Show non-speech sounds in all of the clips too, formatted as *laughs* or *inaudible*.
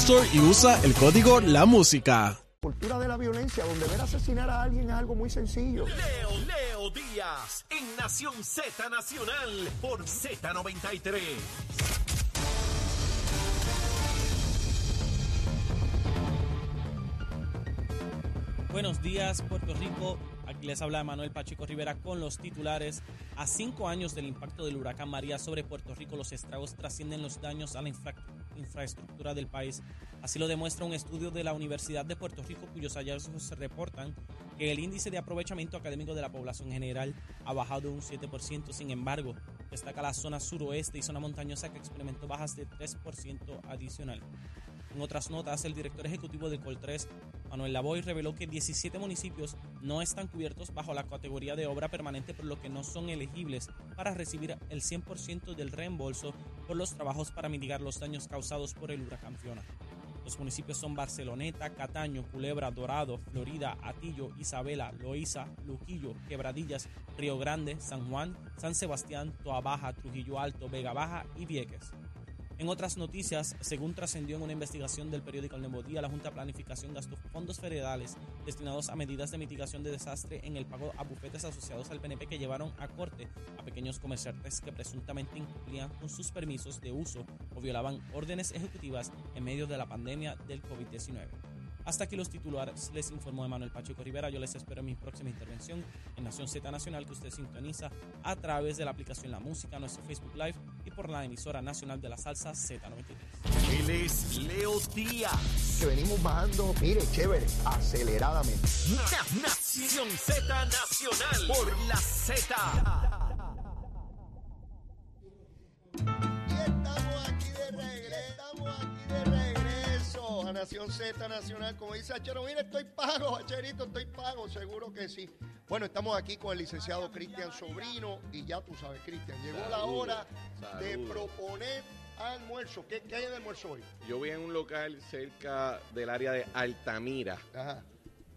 Store y usa el código La Música. Cultura de la violencia, donde ver asesinar a alguien es algo muy sencillo. Leo, Leo Díaz, en Nación Z Nacional, por Z93. Buenos días, Puerto Rico. Aquí les habla Manuel Pacheco Rivera con los titulares. A cinco años del impacto del huracán María sobre Puerto Rico, los estragos trascienden los daños a la infra infraestructura del país. Así lo demuestra un estudio de la Universidad de Puerto Rico, cuyos hallazgos reportan que el índice de aprovechamiento académico de la población general ha bajado un 7%. Sin embargo, destaca la zona suroeste y zona montañosa que experimentó bajas de 3% adicional. En otras notas, el director ejecutivo de Coltres, Manuel Lavoy, reveló que 17 municipios no están cubiertos bajo la categoría de obra permanente, por lo que no son elegibles para recibir el 100% del reembolso por los trabajos para mitigar los daños causados por el huracán Fiona. Los municipios son Barceloneta, Cataño, Culebra, Dorado, Florida, Atillo, Isabela, Loíza, Luquillo, Quebradillas, Río Grande, San Juan, San Sebastián, Toa Baja, Trujillo Alto, Vega Baja y Vieques. En otras noticias, según trascendió en una investigación del periódico El Nuevo Día, la Junta de Planificación gastó fondos federales destinados a medidas de mitigación de desastre en el pago a bufetes asociados al PNP que llevaron a corte a pequeños comerciantes que presuntamente incumplían con sus permisos de uso o violaban órdenes ejecutivas en medio de la pandemia del COVID-19. Hasta aquí los titulares, les informó Emanuel Pacheco Rivera. Yo les espero en mi próxima intervención en Nación Z Nacional que usted sintoniza a través de la aplicación La Música, nuestro Facebook Live y por la emisora nacional de la salsa Z93. Él es Leo Díaz. Que venimos bajando, mire, chévere, aceleradamente. Na- Nación Z Nacional por la Z. Nacional. Como dice Achero, mire, estoy pago, Acherito, estoy pago, seguro que sí. Bueno, estamos aquí con el licenciado Cristian Sobrino y ya tú sabes, Cristian, llegó la hora de proponer almuerzo. ¿Qué, qué hay de almuerzo hoy? Yo voy en un local cerca del área de Altamira Ajá.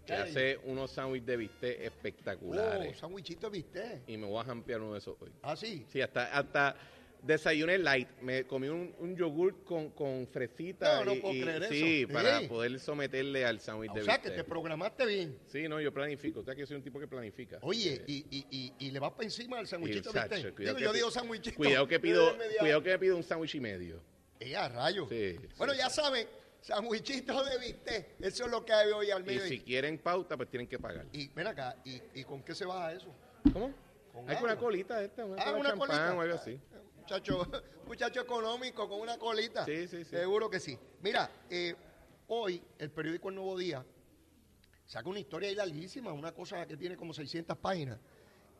que hace unos sándwiches de bistec Oh, espectaculares. sándwichito, ¿viste? y me voy a jampear uno de esos hoy. Ah, sí. Sí, hasta, hata desayuné light. Me comí un, un yogur con, con fresita. No, no y- puedo y- creer Sí, eso. para Sí. poder someterle al sándwich O de sea, que bistec. te programaste bien. Sí, no, yo planifico. O sea, que yo soy un tipo que planifica. Oye, Eh, y, y, y, y le vas para encima sándwichito, chacho, ¿viste? cuidado Digo, que yo digo sándwichito. Cuidado que pido, cuidado que pido un sándwich y medio. Eh, a rayos. Sí, Bueno, sí, ya sí. saben, sándwichito de bistec. Eso es lo que hay hoy al Y si quieren pauta, pues tienen que pagar. Y ven acá, ¿y, y con qué se baja eso? ¿Cómo? Hay agua. una colita esta, una, Ah, una colita. o algo así. Muchacho, *laughs* muchacho económico con una colita. Sí, sí, sí. Seguro que sí. Mira, eh, hoy el periódico El Nuevo Día saca una historia ahí larguísima, una cosa que tiene como 600 páginas,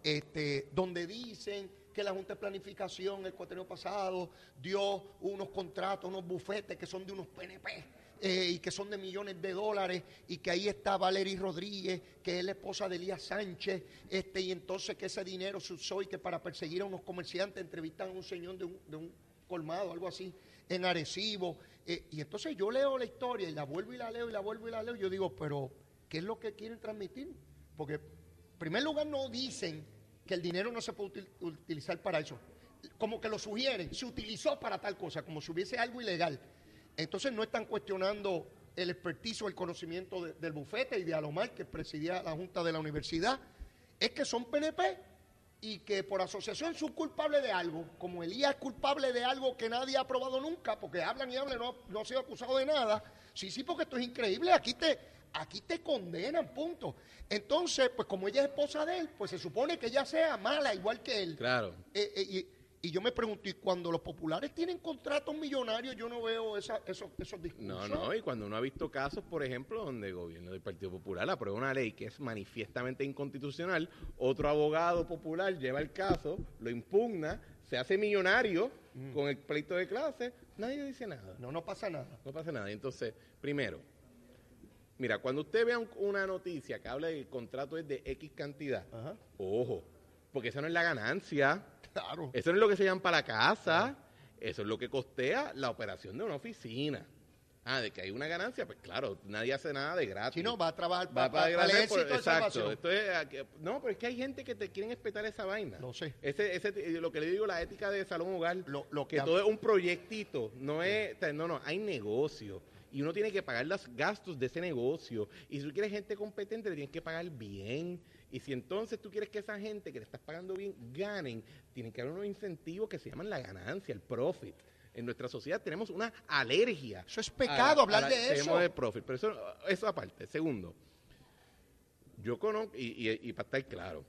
este, donde dicen que la Junta de Planificación el cuatrienio pasado dio unos contratos, unos bufetes que son de unos PNP. Eh, y que son de millones de dólares, y que ahí está Valery Rodríguez, que es la esposa de Elías Sánchez, este, y entonces que ese dinero se usó y que para perseguir a unos comerciantes entrevistan a un señor de un, de un colmado, algo así, en Arecibo. eh, y entonces yo leo la historia y la vuelvo y la leo y la vuelvo y la leo, y yo digo, pero, ¿qué es lo que quieren transmitir? Porque, en primer lugar, no dicen que el dinero no se puede util- utilizar para eso. Como que lo sugieren, se utilizó para tal cosa, como si hubiese algo ilegal. Entonces no están cuestionando el expertizo, el conocimiento de- del bufete y de Alomar, que presidía la Junta de la Universidad. Es que son PNP y que por asociación son culpables de algo, como Elías es culpable de algo que nadie ha probado nunca, porque hablan y hablan, no, no ha sido acusado de nada. Sí, sí, porque esto es increíble, aquí te, aquí te condenan, punto. Entonces, pues como ella es esposa de él, pues se supone que ella sea mala igual que él. Claro. Eh, eh, y, yo me pregunto, ¿y cuando los populares tienen contratos millonarios, yo no veo esa, esos, esos discursos? No, no, y cuando uno ha visto casos, por ejemplo, donde el gobierno del Partido Popular aprueba una ley que es manifiestamente inconstitucional, otro abogado popular lleva el caso, lo impugna, se hace millonario con el pleito de clase, nadie dice nada. No, no pasa nada. No pasa nada. Entonces, primero, mira, cuando usted vea un- una noticia que habla de que el contrato es de X cantidad, Ajá. ojo, porque esa no es la ganancia, Claro. eso no es lo que se llama para la casa, eso es lo que costea la operación de una oficina. Ah, de que hay una ganancia, pues claro, nadie hace nada de gratis. Si no, va a trabajar Va para, para el por- de exacto. Esto es, no, pero es que hay gente que te quieren espetar esa vaina. Lo sé. Ese, ese, lo que le digo, la ética de salón hogar, Lo- lo que que- todo es un proyectito, no es, no, no, hay negocio. Y uno tiene que pagar los gastos de ese negocio. Y si tú quieres gente competente, le tienes que pagar bien. Y si entonces tú quieres que esa gente que le estás pagando bien ganen, tienen que haber unos incentivos que se llaman la ganancia, el profit. En nuestra sociedad tenemos una alergia. Eso es pecado a- hablar a la- de eso. tenemos de profit. Pero eso, eso aparte. Segundo, yo conozco, y, y- y para estar claro,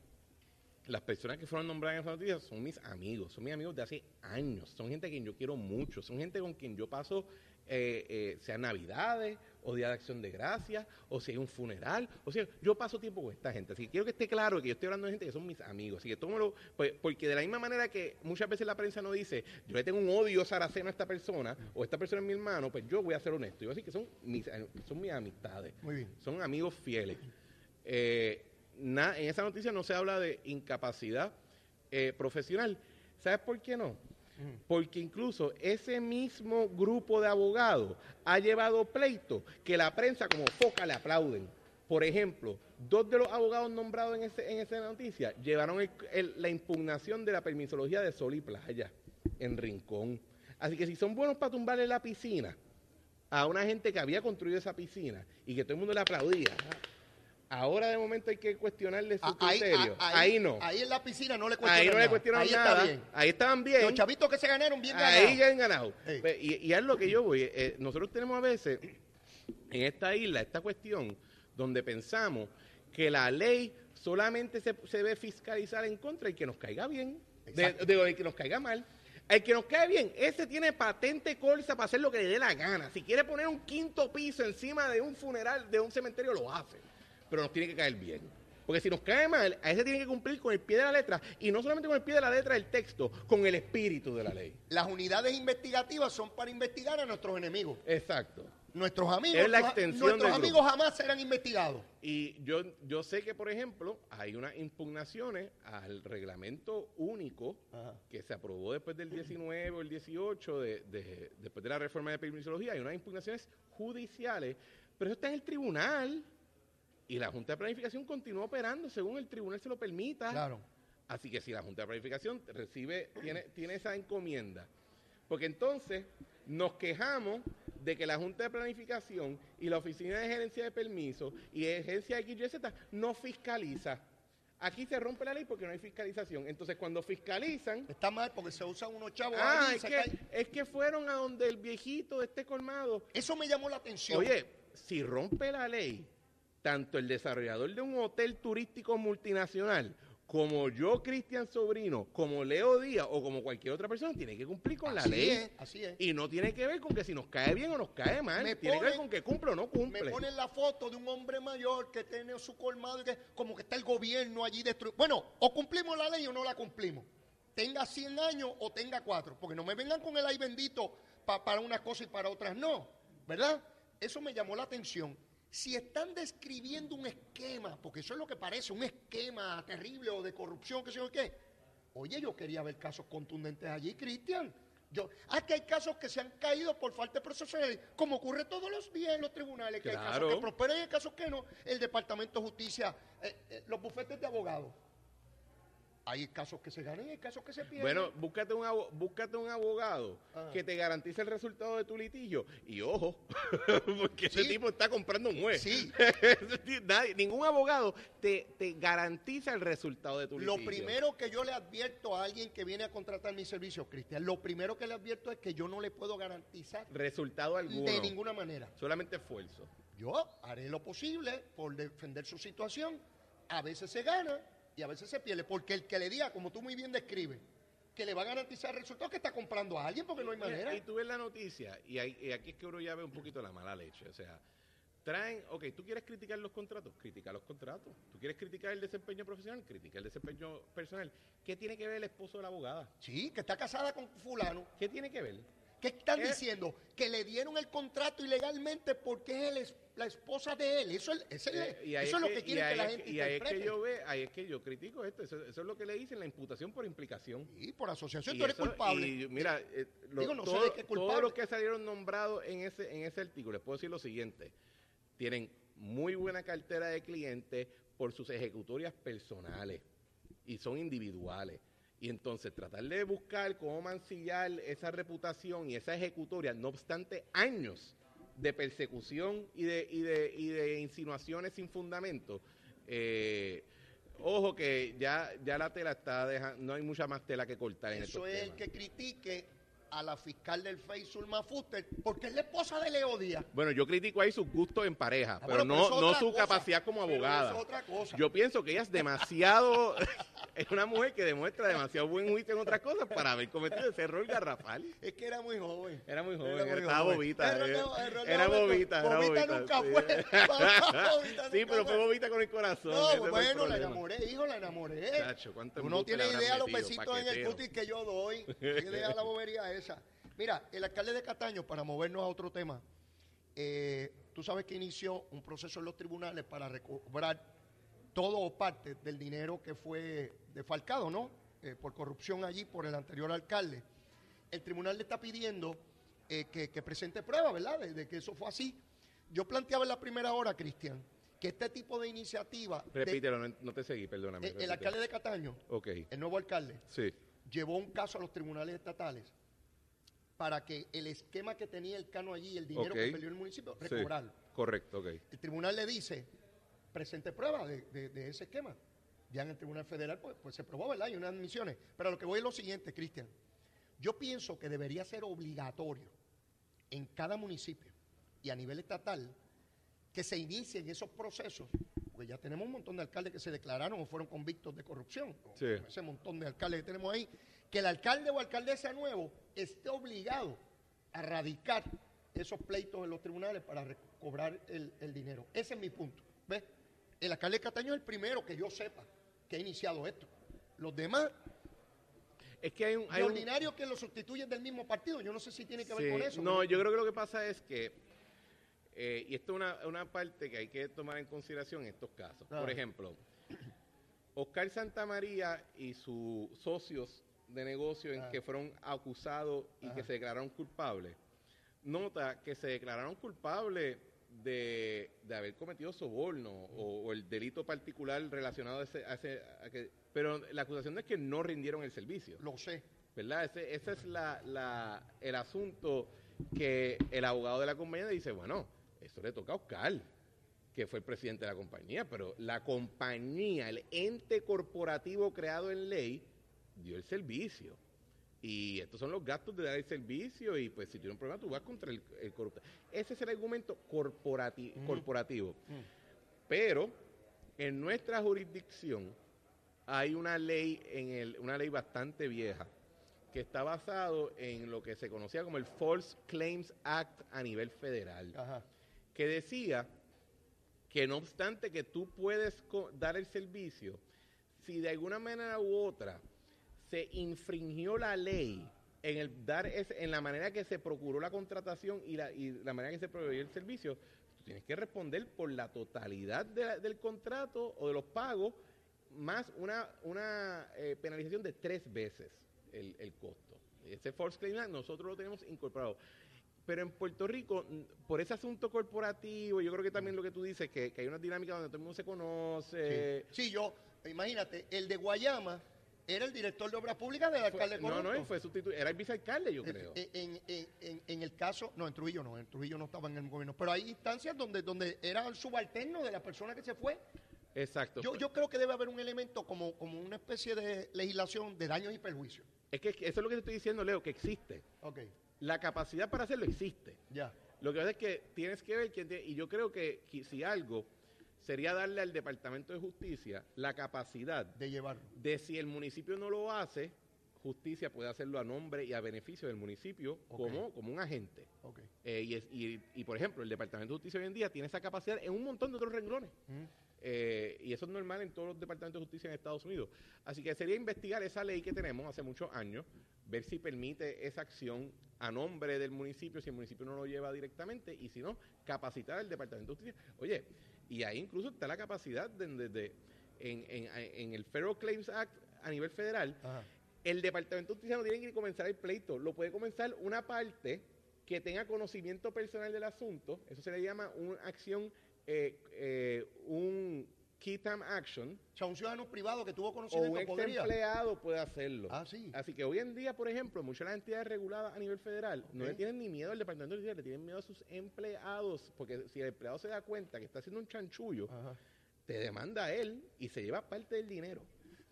las personas que fueron nombradas en esa noticia son mis amigos, son mis amigos de hace años, son gente a quien yo quiero mucho, son gente con quien yo paso, eh, eh, sea Navidades, o Día de Acción de Gracias, o si hay un funeral, o sea, yo paso tiempo con esta gente, así que quiero que esté claro que yo estoy hablando de gente que son mis amigos, así que tómalo, pues, porque de la misma manera que muchas veces la prensa no dice, yo le tengo un odio saraceno a esta persona, o esta persona es mi hermano, pues yo voy a ser honesto, yo voy a decir que son mis, son mis amistades, Muy bien. son amigos fieles. Eh, na- en esa noticia no se habla de incapacidad eh, profesional. ¿Sabes por qué no? Porque incluso ese mismo grupo de abogados ha llevado pleito que la prensa como foca le aplauden. Por ejemplo, dos de los abogados nombrados en, ese, en esa noticia llevaron la impugnación de la permisología de Sol y Playa en Rincón. Así que si son buenos para tumbarle la piscina a una gente que había construido esa piscina y que todo el mundo le aplaudía, ahora de momento hay que cuestionarle su Ah, ahí, criterio. ah, ahí, no. Ahí en la piscina no le Ahí cuestionan no le nada. cuestionaron ahí nada. Está bien. Ahí estaban bien. Los chavitos que se ganaron bien Ahí ganados. han ganado. Pe- Y, y es lo que yo voy. eh, nosotros tenemos a veces en esta isla esta cuestión donde pensamos que la ley solamente se, se debe fiscalizar en contra y que nos caiga bien, Exacto. de- de que nos caiga mal. El que nos cae bien, ese tiene patente colza para hacer lo que le dé la gana. Si quiere poner un quinto piso encima de un funeral, de un cementerio, lo hace. Pero nos tiene que caer bien. Porque si nos cae mal, a ese tiene que cumplir con el pie de la letra. Y no solamente con el pie de la letra del texto, con el espíritu de la ley. Las unidades investigativas son para investigar a nuestros enemigos. Exacto. Nuestros amigos, Es la extensión nuestros amigos jamás serán investigados. Y yo, yo sé que, por ejemplo, hay unas impugnaciones al reglamento único Ajá. que se aprobó después del 19 o el 18, de, de- después de la reforma de permisología. Hay unas impugnaciones judiciales, pero eso está en el tribunal. Y la Junta de Planificación continúa operando según el tribunal se lo permita. Claro. Así que si la Junta de Planificación recibe, tiene, tiene esa encomienda. Porque entonces nos quejamos de que la Junta de Planificación y la Oficina de Gerencia de Permisos y de Agencia de XYZ no fiscaliza. Aquí se rompe la ley porque no hay fiscalización. Entonces cuando fiscalizan, Está mal porque se usan unos chavos ah, ahí es que, cae. es que fueron a donde el viejito de este colmado Eso me llamó la atención. Oye, si rompe la ley, tanto el desarrollador de un hotel turístico multinacional, como yo, Cristian Sobrino, como Leo Díaz o como cualquier otra persona, tiene que cumplir con la así ley. es, así es. Y no tiene que ver con que si nos cae bien o nos cae mal. Me tiene que ver con que cumple o no Me cumple. ponen la foto de un hombre mayor que tiene su colmado y que como que está el gobierno allí destruido. Bueno, o cumplimos la ley o no la cumplimos. Tenga 100 años o tenga 4. Porque no me vengan con el ay bendito pa- para unas cosas y para otras no. ¿Verdad? Eso me llamó la atención. Si están describiendo un esquema, porque eso es lo que parece, un esquema terrible o de corrupción, que sé yo qué. Oye, yo quería ver casos contundentes allí, Cristian. Yo, ah, que hay casos que se han caído por falta de proceso como ocurre todos los días en los tribunales, que hay casos que prosperan y hay casos que no. El Departamento de Justicia, eh, eh, los bufetes de abogados. Hay casos que se ganan y hay casos que se pierden. Bueno, búscate un, abo- búscate un abogado Ajá. que te garantice el resultado de tu litigio. Y ojo, *laughs* porque ese tipo está comprando un juez. Sí. *laughs* Nadie- ningún abogado te, te garantiza el resultado de tu Lo litigio. primero que yo le advierto a alguien que viene a contratar mis servicios, Cristian, lo primero que le advierto es que yo no le puedo garantizar Resultado alguno. de ninguna manera. Solamente esfuerzo. Yo haré lo posible por defender su situación. A veces se gana y a veces se pierde. Porque el que le diga, como tú muy bien describes, que le va a garantizar el resultado, que está comprando a alguien porque no hay manera. Y tú ves la noticia, y, aquí es que uno ya ve un poquito la mala leche. O sea, traen, ok, tú quieres criticar los contratos, critica los contratos. Tú quieres criticar el desempeño profesional, critica el desempeño personal. ¿Qué tiene que ver el esposo de la abogada? Sí, que está casada con fulano. ¿Qué tiene que ver? ¿Qué están diciendo? Que le dieron el contrato ilegalmente porque es el es- la esposa de él. Eso, es- Eh, eso es lo que ahí que la gente Y ahí es que yo ve, ahí es que yo critico esto. Eso, eso es lo que le dicen la imputación por implicación. Y por asociación Y tú eres eso- culpable. y mira, eh, lo- Digo, no sé de qué culpable. todos los que salieron nombrados en ese, en ese artículo, les puedo decir lo siguiente, tienen muy buena cartera de clientes por sus ejecutorias personales y son individuales. Y entonces tratar de buscar cómo mancillar esa reputación y esa ejecutoria, no obstante años de persecución y de, y de, y de insinuaciones sin fundamento, eh, ojo que ya, ya la tela está dejando, no hay mucha más tela que cortar en Eso estos es el que critique a la fiscal del FEI, Zulma Fuster, porque es la esposa de Leo Díaz. Bueno, yo critico ahí sus gustos en pareja, Ah, pero no, es su cosa. capacidad como abogada. eso es otra cosa. Yo pienso que ella es demasiado, *laughs* es una mujer que demuestra demasiado buen juicio en otras cosas para haber cometido ese error garrafal. Es que era muy joven. Era muy joven, Era muy estaba joven. bobita. Eh. Era bobita, era Bobita bobita. nunca sí. fue. *laughs* Bobita Sí, nunca pero fue bobita con el corazón. No, bueno, la enamoré, hijo, la enamoré. Chacho, Tú no tienes idea los besitos en el cutis que yo doy. ¿Qué idea la bobería *laughs* esa? Mira, el alcalde de Cataño, para movernos a otro tema, eh, tú sabes que inició un proceso en los tribunales para recobrar todo o parte del dinero que fue defalcado, ¿no? Eh, por corrupción allí por el anterior alcalde. El tribunal le está pidiendo eh, que, que presente pruebas, ¿verdad? De, de que eso fue así. Yo planteaba en la primera hora, Cristian, que este tipo de iniciativa, Repítelo, no, no te seguí, perdóname. el, repítelo. alcalde de Cataño, el nuevo alcalde, sí. llevó un caso a los tribunales estatales para que el esquema que tenía el cano allí, el dinero que perdió el municipio, sí. recobrarlo. Correcto, ok. El tribunal le dice, presente prueba de, de- de ese esquema. Ya en el tribunal federal, pues, pues se probó, ¿verdad? Hay unas admisiones. Pero lo que voy es lo siguiente, Cristian. Yo pienso que debería ser obligatorio en cada municipio y a nivel estatal que se inicien esos procesos, porque ya tenemos un montón de alcaldes que se declararon o fueron convictos de corrupción, Sí. ese montón de alcaldes que tenemos ahí, que el alcalde o alcaldesa nuevo esté obligado a radicar esos pleitos en los tribunales para recobrar el, el dinero. Ese es mi punto. ¿Ves? El alcalde de Cataño es el primero que yo sepa que ha iniciado esto. Los demás, Es que hay un... hay un- ordinario que lo sustituyen del mismo partido. Yo no sé si tiene que ver Sí, con eso. No, yo creo que lo que pasa es que, eh, y esto es una, una parte que hay que tomar en consideración en estos casos. Ah. Por ejemplo, Oscar Santamaría y sus socios de negocio en Ah. que fueron acusados y que se declararon culpables, nota que se declararon culpables de, de haber cometido soborno o, o el delito particular relacionado a ese, a ese- a que- pero la acusación es que no rindieron el servicio. Lo sé. ¿verdad? Ese, ese es la, la- el asunto que el abogado de la compañía dice, bueno, eso le toca a Oscar, que fue el presidente de la compañía, pero la compañía, el ente corporativo creado en ley, dio el servicio. Y estos son los gastos de dar el servicio y pues si tiene un problema tú vas contra el, el corrupto. Ese es el argumento corporati- corporativo. Mm. Pero en nuestra jurisdicción hay una ley, en el, una ley bastante vieja que está basado en lo que se conocía como el False Claims Act a nivel federal, Ajá. que decía que no obstante que tú puedes dar el servicio, si de alguna manera u otra se infringió la ley en el dar ese- en la manera que se procuró la contratación y la, y la manera que se proveyó el servicio, tú tienes que responder por la totalidad del contrato o de los pagos más una, una eh, penalización de tres veces el, el costo. Ese Force Claim nosotros lo tenemos incorporado. Pero en Puerto Rico, mm, por ese asunto corporativo, yo creo que también lo que tú dices, que, que hay una dinámica donde todo el mundo se conoce. Sí, yo, imagínate, el de Guayama era el director de obras públicas del Fue- alcalde no, corrupto. no, él fue sustitu- era el vicealcalde, yo creo. En, en- en- en- el caso, no, en Trujillo no, en Trujillo no estaba en el gobierno, pero hay instancias donde, donde era el subalterno de la persona que se fue. Exacto. Yo, yo creo que debe haber un elemento como, como una especie de legislación de daños y perjuicios. Es que eso es lo que te estoy diciendo, Leo, que existe. Ok, La capacidad para hacerlo existe. ya. Lo que pasa es que tienes que ver quién tiene- y yo creo que si algo sería darle al Departamento de Justicia la capacidad De llevarlo. de si el municipio no lo hace, justicia puede hacerlo a nombre y a beneficio del municipio como, como un agente. Eh, y, es- y- y, por ejemplo, el Departamento de Justicia hoy en día tiene esa capacidad en un montón de otros renglones. Mm. Eh, y eso es normal en todos los departamentos de justicia en Estados Unidos. Así que sería investigar esa ley que tenemos hace muchos años, ver si permite esa acción a nombre del municipio, si el municipio no lo lleva directamente, y si no, capacitar al Departamento de Justicia. Oye, y ahí incluso está la capacidad de, de- de- en, en- en el Federal Claims Act a nivel federal, Ajá. el Departamento de Justicia no tiene que comenzar el pleito, lo puede comenzar una parte que tenga conocimiento personal del asunto, eso se le llama una acción, eh, eh, un key time action, O sea, un ciudadano privado que tuvo o un conocimiento ex podría. empleado puede hacerlo. Ah, sí. Así que hoy en día, por ejemplo, muchas de las entidades reguladas a nivel federal no le tienen ni miedo al Departamento de le tienen miedo a sus empleados, porque si el empleado se da cuenta que está haciendo un chanchullo, Ajá. te demanda a él y se lleva parte del dinero.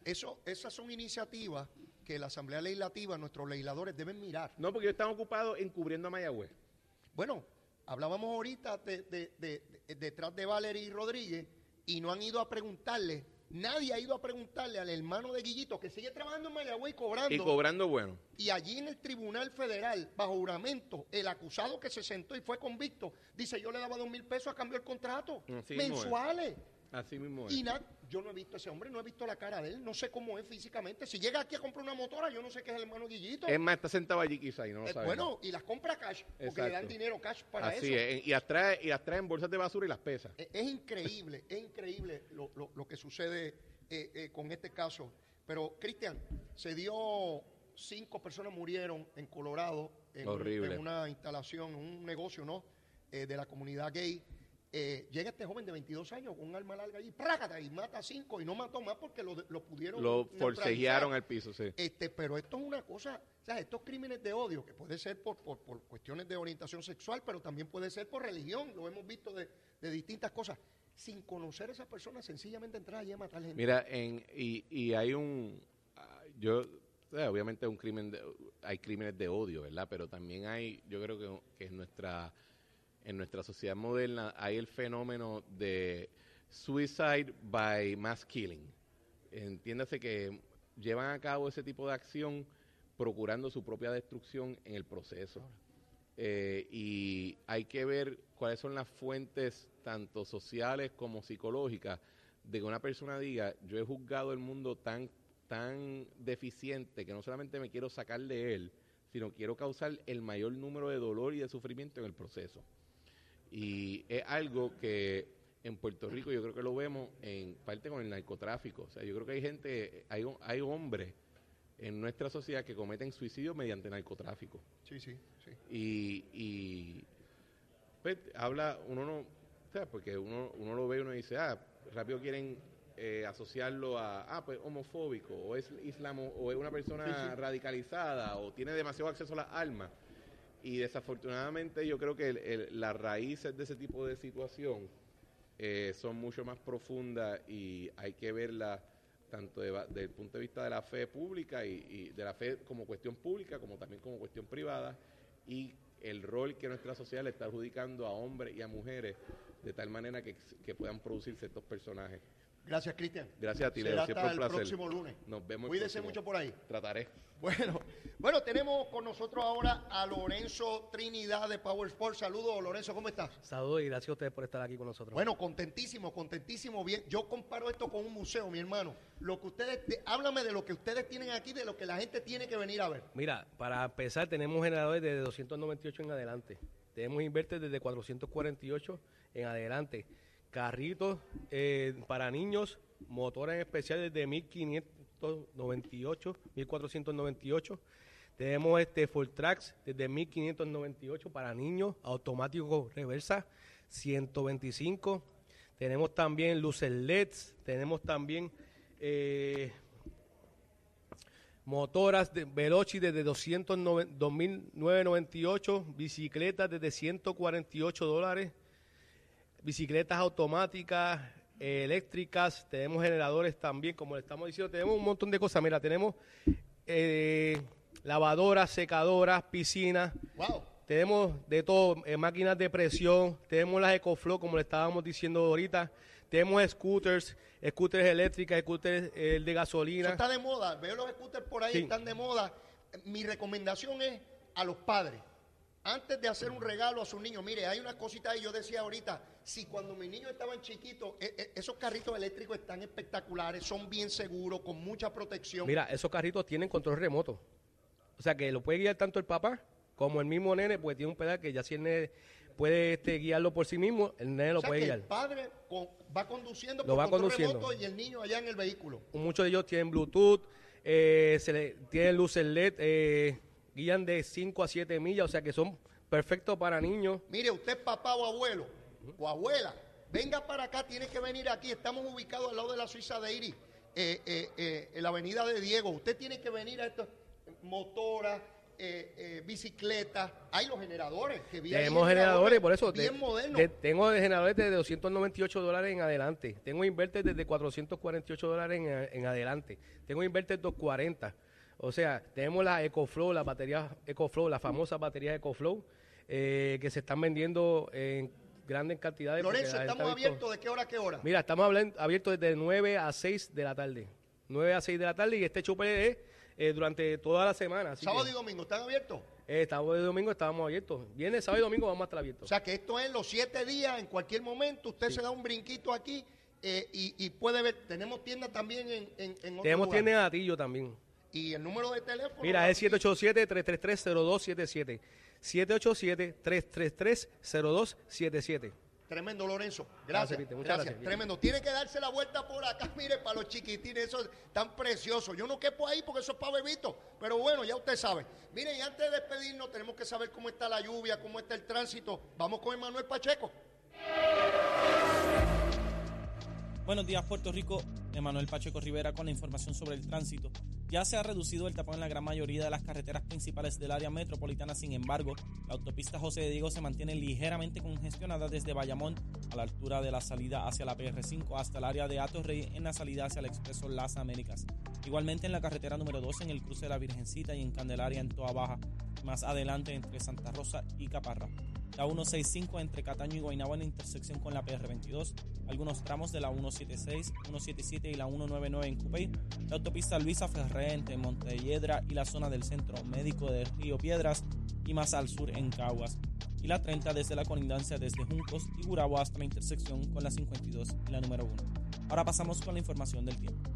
Eso, esas son iniciativas que la Asamblea Legislativa, nuestros legisladores deben mirar. No, porque ellos están ocupados encubriendo a Mayagüez. Bueno, hablábamos ahorita de, de- de- de- detrás de Valery Rodríguez y no han ido a preguntarle, nadie ha ido a preguntarle al hermano de Guillito que sigue trabajando en Mayagüez y cobrando. Y cobrando bueno. Y allí en el Tribunal Federal, bajo juramento, el acusado que se sentó y fue convicto, dice yo le daba dos mil pesos a cambio del contrato, Así mismo es. Así mismo es. Y na- yo no he visto a ese hombre, no he visto la cara de él, no sé cómo es físicamente. Si llega aquí a comprar una motora, yo no sé qué es el hermano Guillito. Es más, está sentado allí quizá y no lo Eh, sabemos. bueno, y las compra cash, porque le dan dinero cash para Así eso. es, y las, trae, y las trae en bolsas de basura y las pesa. Eh, Es increíble, es increíble lo, lo- lo que sucede eh, eh, con este caso. Pero, Cristian, se dio, cinco personas murieron en Colorado en, Horrible. en una instalación, un negocio, ¿no? De la comunidad gay. Eh, llega este joven de 22 años con un arma larga allí, prácata, y mata a cinco, y no mató más porque lo, lo pudieron Lo forcejearon al piso, sí. Este, pero esto es una cosa, o sea, estos crímenes de odio, que puede ser por, por, por cuestiones de orientación sexual, pero también puede ser por religión, lo hemos visto de, de distintas cosas, sin conocer a esa persona, sencillamente entrar allí a matar gente. Mira, en, y, y hay un, ah, yo, obviamente un crimen, de- hay crímenes de odio, ¿verdad? Pero también hay, yo creo que, que en nuestra, en nuestra sociedad moderna hay el fenómeno de suicide by mass killing. Entiéndase que llevan a cabo ese tipo de acción procurando su propia destrucción en el proceso. Eh, y hay que ver cuáles son las fuentes, tanto sociales como psicológicas, de que una persona diga, yo he juzgado el mundo tan, tan deficiente que no solamente me quiero sacar de él, sino quiero causar el mayor número de dolor y de sufrimiento en el proceso. Y es algo que en Puerto Rico yo creo que lo vemos en parte con el narcotráfico. O sea, yo creo que hay gente, hay, hay hombres en nuestra sociedad que cometen suicidio mediante narcotráfico. Sí, sí, sí. Y, y pues, habla, uno no, o sea, porque uno, uno lo ve y uno dice, ah, rápido quieren eh, asociarlo a, ah, pues homofóbico, o es islamo, o es una persona Sí, sí. radicalizada, o tiene demasiado acceso a las armas. Y desafortunadamente yo creo que el- las raíces de ese tipo de situación eh, son mucho más profundas y hay que verlas tanto de- desde el punto de vista de la fe pública y, y de la fe como cuestión pública, como también como cuestión privada, y el rol que nuestra sociedad le está adjudicando a hombres y a mujeres de tal manera que, que puedan producirse estos personajes. Gracias, Cristian. Gracias a ti, Leo. Será Siempre hasta un el próximo lunes. Nos vemos el Cuídese próximo. mucho por ahí. Trataré. Bueno, bueno, tenemos con nosotros ahora a Lorenzo Trinidad de Power Sports. Saludos, Lorenzo, ¿cómo estás? Saludos y gracias a ustedes por estar aquí con nosotros. Bueno, contentísimo, contentísimo. Bien, yo comparo esto con un museo, mi hermano. Lo que ustedes, de- háblame de lo que ustedes tienen aquí, de lo que la gente tiene que venir a ver. Mira, para empezar tenemos generadores desde 298 en adelante. Tenemos inverters desde 448 en adelante. Carritos eh, para niños, motores especiales de 1598, 1498. Tenemos este full tracks desde 1598 para niños, automático reversa 125. Tenemos también luces LEDs, tenemos también eh, motoras de Veloci desde 2.998, bicicletas desde 148 dólares, bicicletas automáticas, eh, eléctricas, tenemos generadores también, como le estamos diciendo, tenemos un montón de cosas. Mira, tenemos eh, lavadoras, secadoras, piscinas. Wow. Tenemos de todo, eh, máquinas de presión, tenemos las EcoFlow, como le estábamos diciendo ahorita, tenemos scooters, scooters eléctricas, scooters eh, de Eso gasolina. está de moda. Veo los scooters por ahí, Sí. están de moda. Mi recomendación es a los padres. Antes de hacer un regalo a sus niños, mire, hay una cosita ahí, yo decía ahorita, si cuando mis niños estaban chiquitos, e- e- esos carritos eléctricos están espectaculares, son bien seguros, con mucha protección. Mira, esos carritos tienen control remoto. O sea que lo puede guiar tanto el papá como el mismo nene, pues tiene un pedal que ya si el nene puede este, guiarlo por sí mismo, el nene lo o sea puede que guiar. el padre con- va conduciendo Lo por va control conduciendo. remoto y el niño allá en el vehículo. Muchos de ellos tienen Bluetooth, eh, se le, tienen luces LED, eh, guían de 5 a 7 millas, o sea que son perfectos para niños. Mire, usted es papá o abuelo o abuela, venga para acá, tiene que venir aquí. Estamos ubicados al lado de la Suiza de Iris, eh, eh, eh, en la avenida de Diego. Usted tiene que venir a estas motoras, bicicletas. Hay los generadores que vi Tenemos generadores, por eso. Bien te- modernos. te- tengo generadores de 298 dólares en adelante. Tengo inverters desde 448 dólares en, en adelante. Tengo inverters 240. O sea, tenemos la EcoFlow, las baterías EcoFlow, las famosas baterías EcoFlow, eh, que se están vendiendo en grandes cantidades. Lorenzo, la estamos abiertos de qué hora a qué hora. Mira, estamos abiertos desde 9 a 6 de la tarde. 9 a 6 de la tarde y este chupe es eh, durante toda la semana. Así Sábado que, y domingo, ¿están abiertos? eh, sábado y domingo estábamos abiertos. Viernes, sábado y domingo vamos a estar abiertos. O sea que esto es los siete días, en cualquier momento, usted se da un brinquito aquí eh, y, y puede ver. Tenemos tiendas también en, en, en otro Tenemos lugar. tiendas de gatillo también. Y el número de teléfono. Mira, es 787-333-0277. 787-333-0277. Tremendo, Lorenzo. Gracias, Gracias. Muchas gracias. gracias. Tremendo. Tiene que darse la vuelta por acá, *laughs* mire, para los chiquitines, esos tan preciosos. Yo no quepo ahí porque eso es para bebitos. Pero bueno, ya usted sabe. Mire, y antes de despedirnos, tenemos que saber cómo está la lluvia, cómo está el tránsito. Vamos con Emanuel Pacheco. Buenos días, Puerto Rico. Emanuel Pacheco Rivera con la información sobre el tránsito. Ya se ha reducido el tapón en la gran mayoría de las carreteras principales del área metropolitana. Sin embargo, la autopista José de Diego se mantiene ligeramente congestionada desde Bayamón a la altura de la salida hacia la PR5 hasta el área de Atorrey en la salida hacia el expreso Las Américas. Igualmente en la carretera número 2 en el cruce de la Virgencita y en Candelaria en Toa Baja. Más adelante entre Santa Rosa y Caparra. La 165 entre Cataño y Guaynabo en la intersección con la PR22, algunos tramos de la 176, 177 y la 199 en Cupey, la autopista Luisa Ferré entre Montelledra y la zona del centro médico de Río Piedras y más al sur en Caguas, y la 30 desde la colindancia desde Juncos y Gurabo hasta la intersección con la 52 y la número 1. Ahora pasamos con la información del tiempo.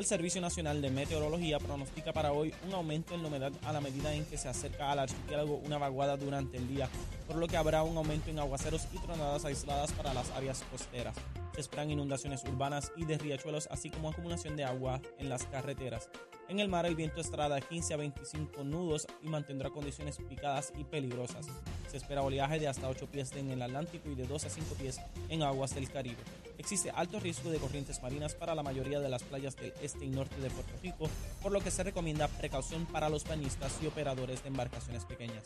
El Servicio Nacional de Meteorología pronostica para hoy un aumento en la humedad a la medida en que se acerca al archipiélago una vaguada durante el día, por lo que habrá un aumento en aguaceros y tronadas aisladas para las áreas costeras. Se esperan inundaciones urbanas y de riachuelos, así como acumulación de agua en las carreteras. En el mar el viento estará de 15 a 25 nudos y mantendrá condiciones picadas y peligrosas. Se espera oleaje de hasta 8 pies en el Atlántico y de 2 a 5 pies en aguas del Caribe. Existe alto riesgo de corrientes marinas para la mayoría de las playas del este y norte de Puerto Rico, por lo que se recomienda precaución para los bañistas y operadores de embarcaciones pequeñas.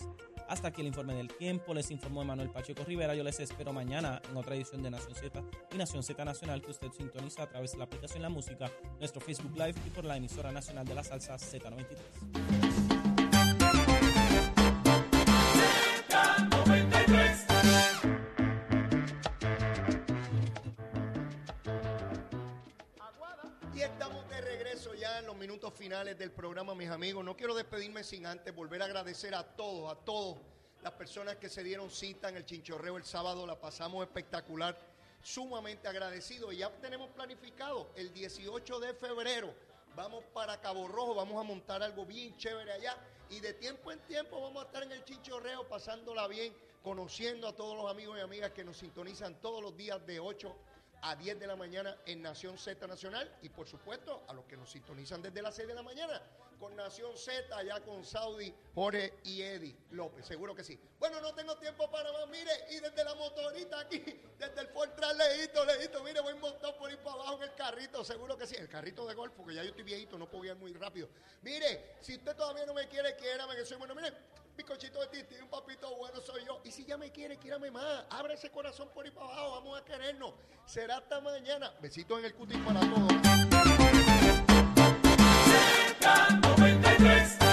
Hasta aquí el informe del tiempo, les informó Emanuel Pacheco Rivera, yo les espero mañana en otra edición de Nación Z y Nación Z Nacional que usted sintoniza a través de la aplicación La Música, nuestro Facebook Live y por la emisora nacional de la salsa Z93. Y estamos de regreso ya en los minutos finales del programa, mis amigos. No quiero despedirme sin antes volver a agradecer a todos, a todos las personas que se dieron cita en el Chinchorreo el sábado. La pasamos espectacular, sumamente agradecido. Y ya tenemos planificado el 18 de febrero. Vamos para Cabo Rojo, vamos a montar algo bien chévere allá. Y de tiempo en tiempo vamos a estar en el Chinchorreo pasándola bien, conociendo a todos los amigos y amigas que nos sintonizan todos los días de 8 a 10 de la mañana en Nación Z Nacional y por supuesto a los que nos sintonizan desde las 6 de la mañana con Nación Z, allá con Saudi, Jorge y Eddie López, seguro que sí. Bueno, no tengo tiempo para más, mire, y desde la motorita aquí, desde el Fortran lejito, lejito, mire, voy montado por ir para abajo en el carrito, seguro que sí, el carrito de golf, porque ya yo estoy viejito, no puedo ir muy rápido. Mire, si usted todavía no me quiere, quiérame, que soy bueno, mire, cochito de titi, un papito bueno soy yo. Y si ya me quiere, quiérame más. Abre ese corazón por ahí para abajo, vamos a querernos. Será hasta mañana. Besitos en el cutis para todos. Netflix.